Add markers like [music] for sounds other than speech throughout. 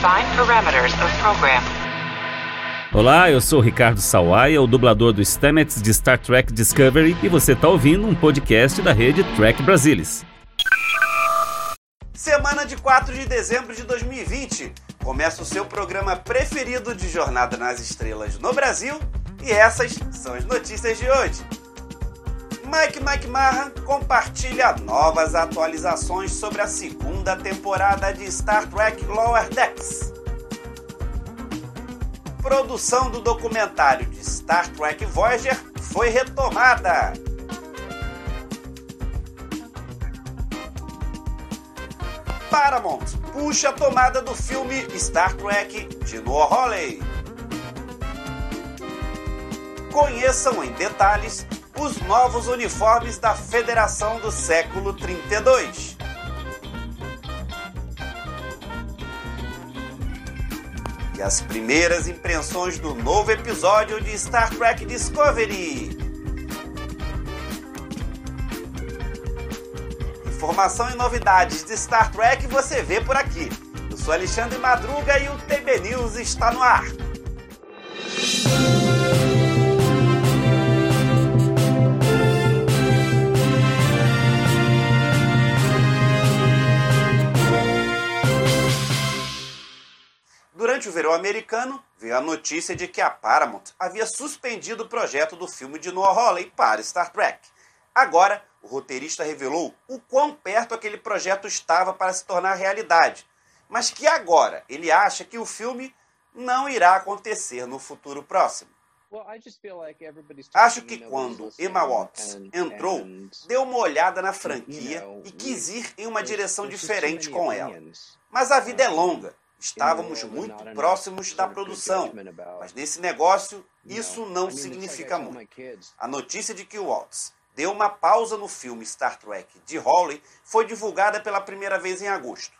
Define parameters of program. Olá, eu sou Ricardo Sawaia, o dublador do Stamets de Star Trek Discovery, e você está ouvindo um podcast da rede Trek Brasilis. Semana de 4 de dezembro de 2020. Começa o seu programa preferido de Jornada nas Estrelas no Brasil e essas são as notícias de hoje. Mike Mike Marra compartilha novas atualizações sobre a segunda temporada de Star Trek Lower Decks. Produção do documentário de Star Trek Voyager foi retomada. Paramount puxa a tomada do filme Star Trek de Noah Hawley. Conheçam em detalhes os novos uniformes da Federação do século 32. E as primeiras impressões do novo episódio de Star Trek Discovery. Informação e novidades de Star Trek você vê por aqui. Eu sou Alexandre Madruga e o TB News está no ar. Durante o verão americano, veio a notícia de que a Paramount havia suspendido o projeto do filme de Noah Hawley para Star Trek. Agora, o roteirista revelou o quão perto aquele projeto estava para se tornar realidade, mas que agora ele acha que o filme não irá acontecer no futuro próximo. Acho que quando Emma Watts entrou, deu uma olhada na franquia e quis ir em uma direção diferente com ela. Mas a vida é longa. Estávamos muito próximos da produção, mas nesse negócio isso não significa muito. A notícia de que Watts deu uma pausa no filme Star Trek de Hawley foi divulgada pela primeira vez em agosto.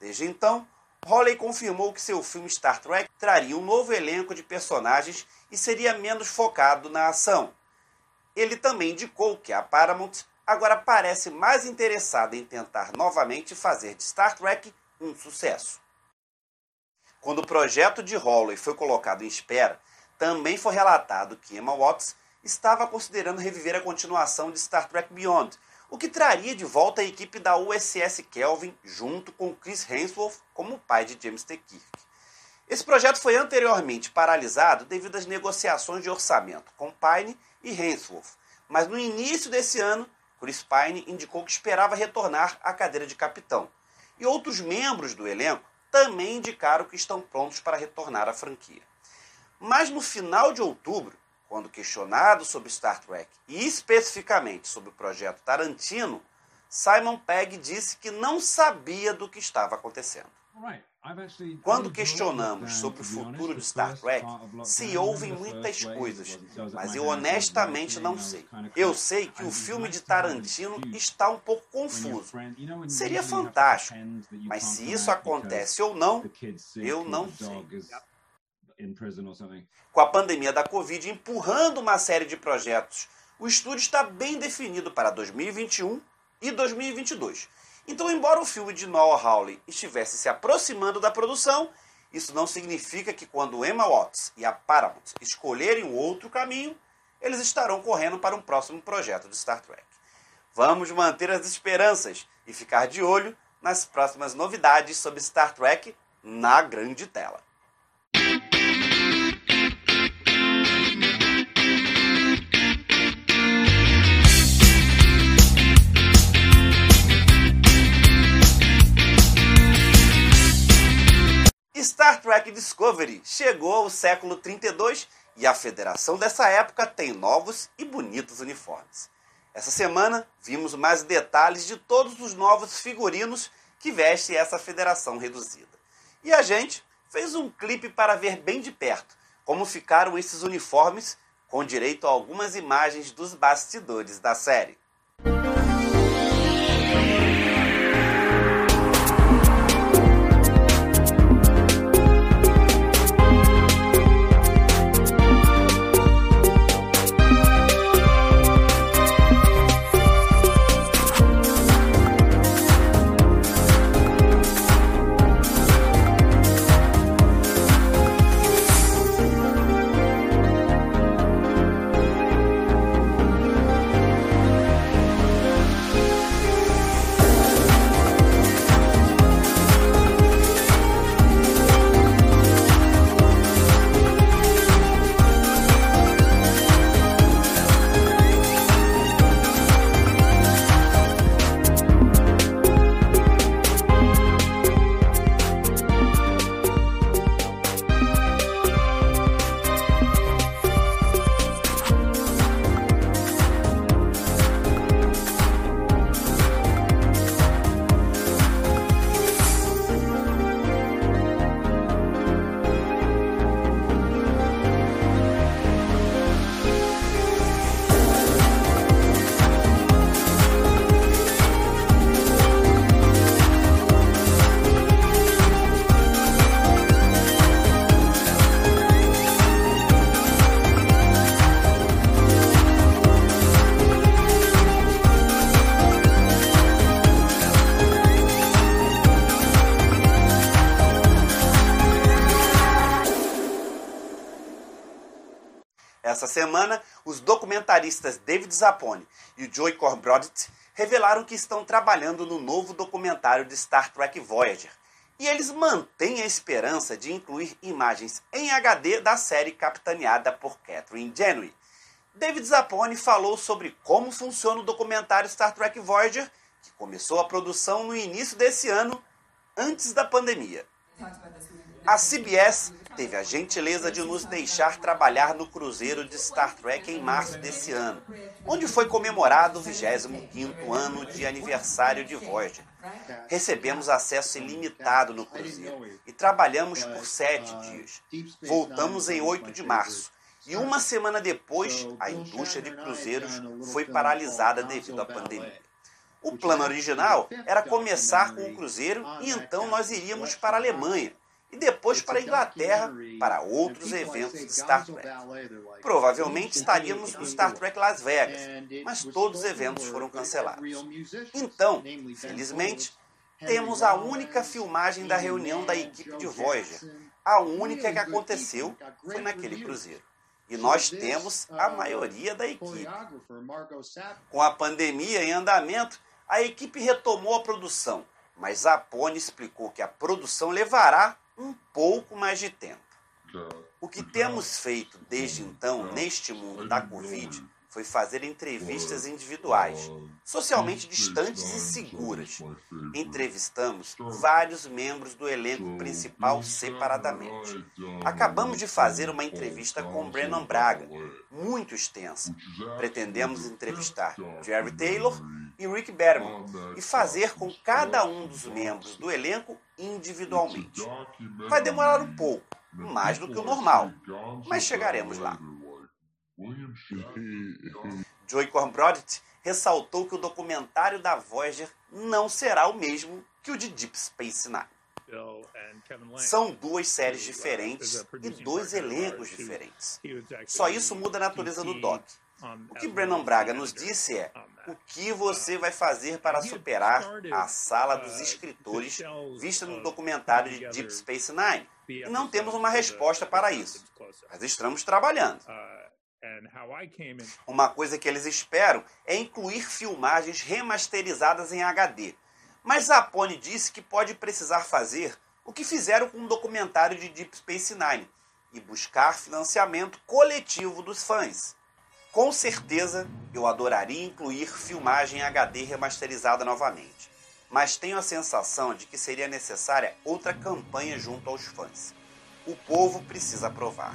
Desde então, Hawley confirmou que seu filme Star Trek traria um novo elenco de personagens e seria menos focado na ação. Ele também indicou que a Paramount agora parece mais interessada em tentar novamente fazer de Star Trek um sucesso. Quando o projeto de Hawley foi colocado em espera, também foi relatado que Emma Watts estava considerando reviver a continuação de Star Trek Beyond, o que traria de volta a equipe da USS Kelvin junto com Chris Hemsworth como pai de James T. Kirk. Esse projeto foi anteriormente paralisado devido às negociações de orçamento com Pine e Hemsworth, mas no início desse ano, Chris Pine indicou que esperava retornar à cadeira de capitão, e outros membros do elenco também indicaram que estão prontos para retornar à franquia. Mas no final de outubro, quando questionado sobre Star Trek e especificamente sobre o projeto Tarantino, Simon Pegg disse que não sabia do que estava acontecendo. Quando questionamos sobre o futuro de Star Trek, se ouvem muitas coisas, mas eu honestamente não sei. Eu sei que o filme de Tarantino está um pouco confuso. Seria fantástico, mas se isso acontece ou não, eu não sei. Com a pandemia da Covid empurrando uma série de projetos, o estúdio está bem definido para 2021 e 2022. Então, embora o filme de Noah Hawley estivesse se aproximando da produção, isso não significa que quando Emma Watts e a Paramount escolherem um outro caminho, eles estarão correndo para um próximo projeto de Star Trek. Vamos manter as esperanças e ficar de olho nas próximas novidades sobre Star Trek na grande tela. Star Trek Discovery chegou ao século 32 e a federação dessa época tem novos e bonitos uniformes. Essa semana vimos mais detalhes de todos os novos figurinos que vestem essa federação reduzida. E a gente fez um clipe para ver bem de perto como ficaram esses uniformes, com direito a algumas imagens dos bastidores da série. Nessa semana, os documentaristas David Zappone e o Joey Corbrodit revelaram que estão trabalhando no novo documentário de Star Trek Voyager. E eles mantêm a esperança de incluir imagens em HD da série capitaneada por Catherine Janeway. David Zappone falou sobre como funciona o documentário Star Trek Voyager, que começou a produção no início desse ano, antes da pandemia. A CBS teve a gentileza de nos deixar trabalhar no cruzeiro de Star Trek em março desse ano, onde foi comemorado o 25º ano de aniversário de Voyager. Recebemos acesso ilimitado no cruzeiro e trabalhamos por sete dias. Voltamos em 8 de março. E uma semana depois, a indústria de cruzeiros foi paralisada devido à pandemia. O plano original era começar com o cruzeiro e então nós iríamos para a Alemanha, e depois para a Inglaterra para outros eventos de Star Trek. Provavelmente estaríamos no Star Trek Las Vegas, mas todos os eventos foram cancelados. Então, felizmente, temos a única filmagem da reunião da equipe de Voyager. A única que aconteceu foi naquele cruzeiro. E nós temos a maioria da equipe. Com a pandemia em andamento, a equipe retomou a produção, mas a Pony explicou que a produção levará um pouco mais de tempo. O que temos feito desde então neste mundo da Covid foi fazer entrevistas individuais, socialmente distantes e seguras. Entrevistamos vários membros do elenco principal separadamente. Acabamos de fazer uma entrevista com Brennan Braga, muito extensa. Pretendemos entrevistar Jerry Taylor e Rick Berman e fazer com cada um dos membros do elenco individualmente. Vai demorar um pouco, mais do que o normal, mas chegaremos lá. Joey Corbrodit ressaltou que o documentário da Voyager não será o mesmo que o de Deep Space Nine. São duas séries diferentes e dois elencos diferentes. Só isso muda a natureza do doc. O que Brennan Braga nos disse é o que você vai fazer para superar a sala dos escritores vista no documentário de Deep Space Nine. E não temos uma resposta para isso, mas estamos trabalhando. Uma coisa que eles esperam é incluir filmagens remasterizadas em HD. Mas a Pony disse que pode precisar fazer o que fizeram com o documentário de Deep Space Nine e buscar financiamento coletivo dos fãs. Com certeza, eu adoraria incluir filmagem HD remasterizada novamente, mas tenho a sensação de que seria necessária outra campanha junto aos fãs. O povo precisa aprovar.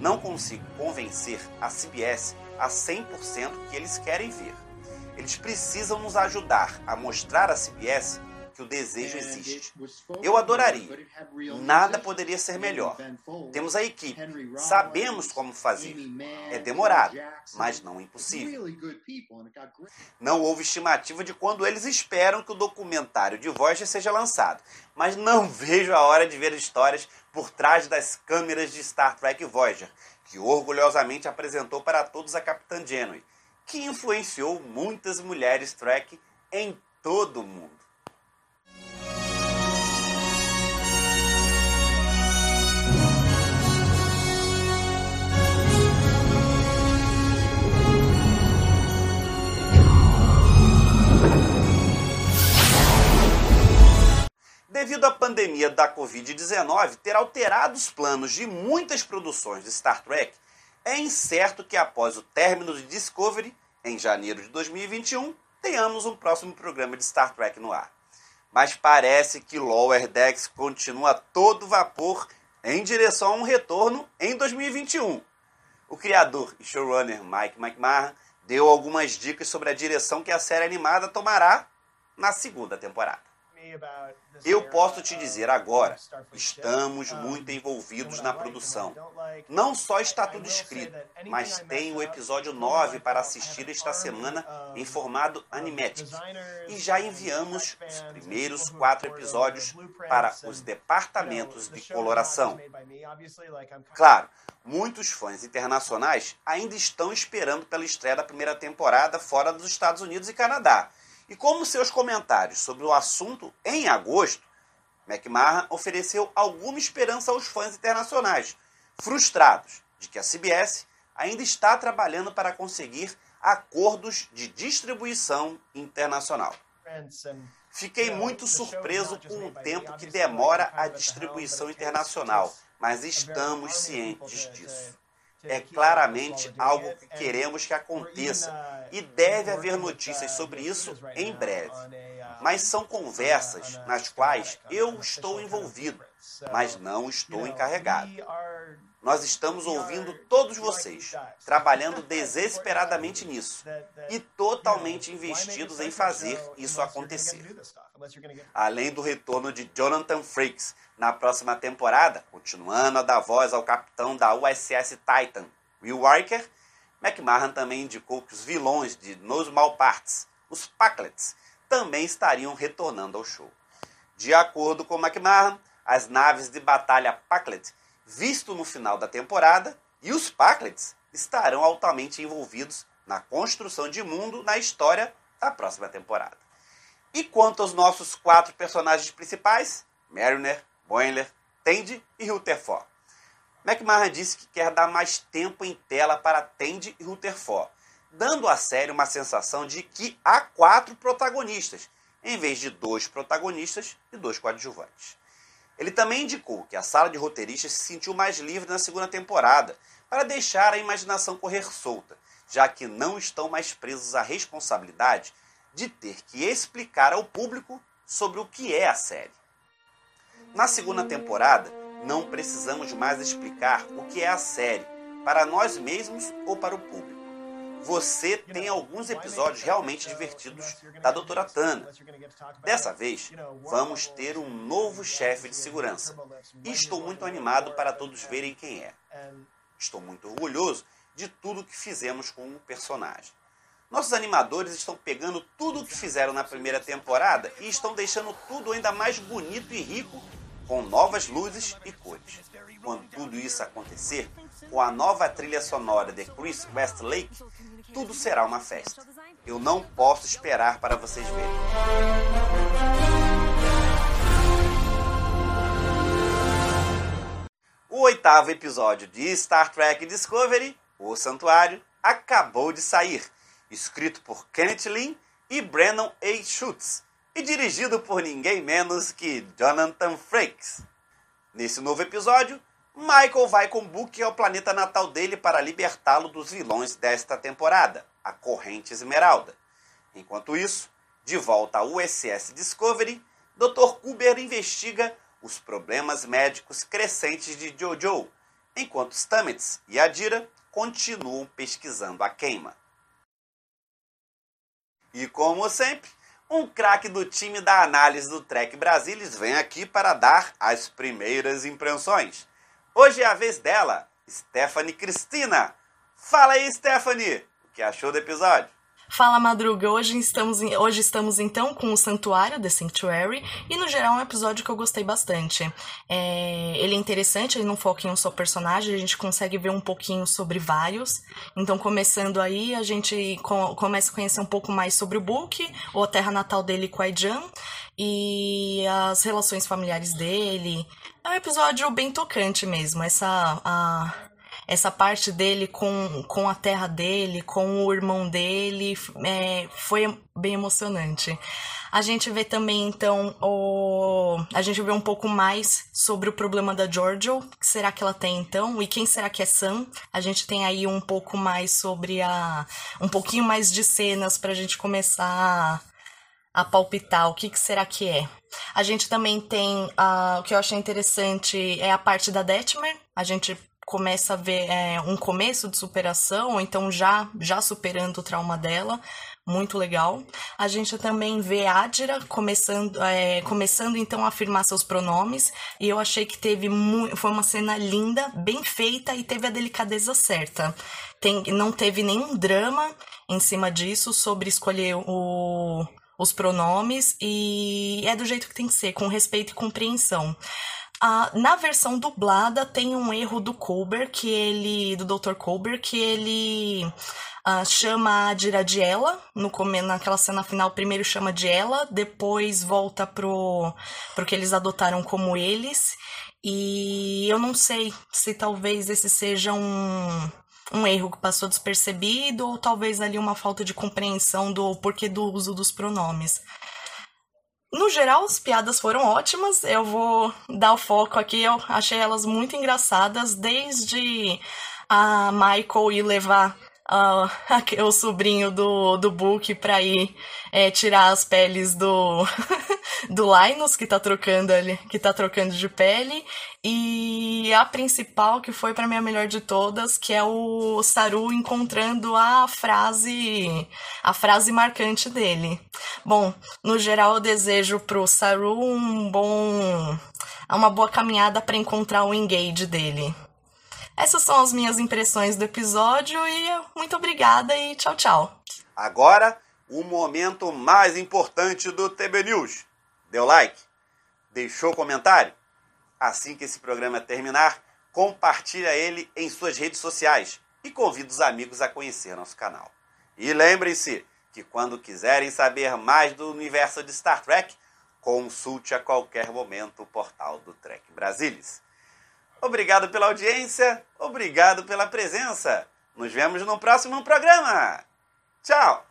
Não consigo convencer a CBS a 100% que eles querem ver. Eles precisam nos ajudar a mostrar à CBS que o desejo existe. Eu adoraria. Nada poderia ser melhor. Temos a equipe. Sabemos como fazer. É demorado, mas não impossível. Não houve estimativa de quando eles esperam que o documentário de Voyager seja lançado. Mas não [laughs] vejo a hora de ver histórias por trás das câmeras de Star Trek Voyager, que orgulhosamente apresentou para todos a Capitã Janeway, que influenciou muitas mulheres Trek em todo o mundo. À pandemia da Covid-19 ter alterado os planos de muitas produções de Star Trek, é incerto que após o término de Discovery, em janeiro de 2021, tenhamos um próximo programa de Star Trek no ar. Mas parece que Lower Decks continua todo vapor em direção a um retorno em 2021. O criador e showrunner Mike McMahon deu algumas dicas sobre a direção que a série animada tomará na segunda temporada. Eu posso te dizer agora, estamos muito envolvidos na produção. Não só está tudo escrito, mas tem o episódio 9 para assistir esta semana em formato animatic. E já enviamos os primeiros quatro episódios para os departamentos de coloração. Claro, muitos fãs internacionais ainda estão esperando pela estreia da primeira temporada fora dos Estados Unidos e Canadá. E como seus comentários sobre o assunto em agosto, McMahon ofereceu alguma esperança aos fãs internacionais, frustrados de que a CBS ainda está trabalhando para conseguir acordos de distribuição internacional. Fiquei muito surpreso com o tempo que demora a distribuição internacional, mas estamos cientes disso. É claramente algo que queremos que aconteça e deve haver notícias sobre isso em breve. Mas são conversas nas quais eu estou envolvido, mas não estou encarregado. Nós estamos ouvindo todos vocês, trabalhando [laughs] desesperadamente nisso e totalmente investidos em fazer isso acontecer. Além do retorno de Jonathan Frakes na próxima temporada, continuando a dar voz ao capitão da USS Titan, Will Riker, McMahon também indicou que os vilões de Nos Malparts, os Packlets, também estariam retornando ao show. De acordo com McMahon, as naves de batalha Packlet visto no final da temporada, e os Packlets estarão altamente envolvidos na construção de mundo na história da próxima temporada. E quanto aos nossos quatro personagens principais, Mariner, Boiler, Tandy e Rutherford. McMahon disse que quer dar mais tempo em tela para Tandy e Rutherford, dando à série uma sensação de que há quatro protagonistas, em vez de dois protagonistas e dois coadjuvantes. Ele também indicou que a sala de roteiristas se sentiu mais livre na segunda temporada, para deixar a imaginação correr solta, já que não estão mais presos à responsabilidade de ter que explicar ao público sobre o que é a série. Na segunda temporada, não precisamos mais explicar o que é a série, para nós mesmos ou para o público você tem alguns episódios realmente divertidos da Doutora Tana. Dessa vez, vamos ter um novo chefe de segurança. E estou muito animado para todos verem quem é. Estou muito orgulhoso de tudo que fizemos com o personagem. Nossos animadores estão pegando tudo o que fizeram na primeira temporada e estão deixando tudo ainda mais bonito e rico com novas luzes e cores. Quando tudo isso acontecer, com a nova trilha sonora de Chris Westlake, tudo será uma festa. Eu não posso esperar para vocês verem. O oitavo episódio de Star Trek Discovery, O Santuário, acabou de sair, escrito por Kenneth Lin e Brennan A. Schutz, e dirigido por ninguém menos que Jonathan Frakes. Nesse novo episódio, Michael vai com Book ao planeta natal dele para libertá-lo dos vilões desta temporada, a Corrente Esmeralda. Enquanto isso, de volta à USS Discovery, Dr. Kuber investiga os problemas médicos crescentes de Jojo, enquanto Stamets e Adira continuam pesquisando a queima. E como sempre, um craque do time da análise do Trek Brasilis vem aqui para dar as primeiras impressões. Hoje é a vez dela, Stephanie Cristina. Fala aí, Stephanie, o que achou do episódio? Fala Madruga, hoje estamos, hoje estamos então com o Santuário, The Sanctuary, e no geral é um episódio que eu gostei bastante. É, ele é interessante, ele não foca em um só personagem, a gente consegue ver um pouquinho sobre vários. Então, começando aí, a gente com, começa a conhecer um pouco mais sobre o Book, ou a terra natal dele com a Jan, e as relações familiares dele. É um episódio bem tocante mesmo, essa. A, essa parte dele com, com a terra dele, com o irmão dele, é, foi bem emocionante. A gente vê também, então, o... a gente vê um pouco mais sobre o problema da Giorgio, que será que ela tem, então, e quem será que é Sam? A gente tem aí um pouco mais sobre a... um pouquinho mais de cenas pra gente começar a, a palpitar o que, que será que é. A gente também tem, uh, o que eu achei interessante é a parte da Detmer, a gente começa a ver é, um começo de superação, ou então já, já superando o trauma dela, muito legal. A gente também vê Adira começando, é, começando então a afirmar seus pronomes, e eu achei que teve foi uma cena linda, bem feita e teve a delicadeza certa. Tem, não teve nenhum drama em cima disso sobre escolher o, os pronomes e é do jeito que tem que ser, com respeito e compreensão. Na versão dublada tem um erro do Colbert, que ele. do Dr. Colbert, que ele ah, chama a Dira de ela, no, naquela cena final, primeiro chama de ela, depois volta pro, pro que eles adotaram como eles. E eu não sei se talvez esse seja um um erro que passou despercebido ou talvez ali uma falta de compreensão do porquê do uso dos pronomes. No geral, as piadas foram ótimas. Eu vou dar o foco aqui. Eu achei elas muito engraçadas, desde a Michael ir levar uh, [laughs] o sobrinho do, do Book pra ir é, tirar as peles do, [laughs] do Linus, que tá trocando ali, que tá trocando de pele. E a principal, que foi para mim a melhor de todas, que é o Saru encontrando a frase a frase marcante dele. Bom, no geral eu desejo pro Saru um bom uma boa caminhada para encontrar o engage dele. Essas são as minhas impressões do episódio e muito obrigada e tchau, tchau. Agora, o momento mais importante do TB News. Deu like? Deixou comentário? Assim que esse programa terminar, compartilha ele em suas redes sociais e convida os amigos a conhecer nosso canal. E lembrem-se que quando quiserem saber mais do universo de Star Trek, consulte a qualquer momento o portal do Trek Brasilis. Obrigado pela audiência, obrigado pela presença. Nos vemos no próximo programa. Tchau!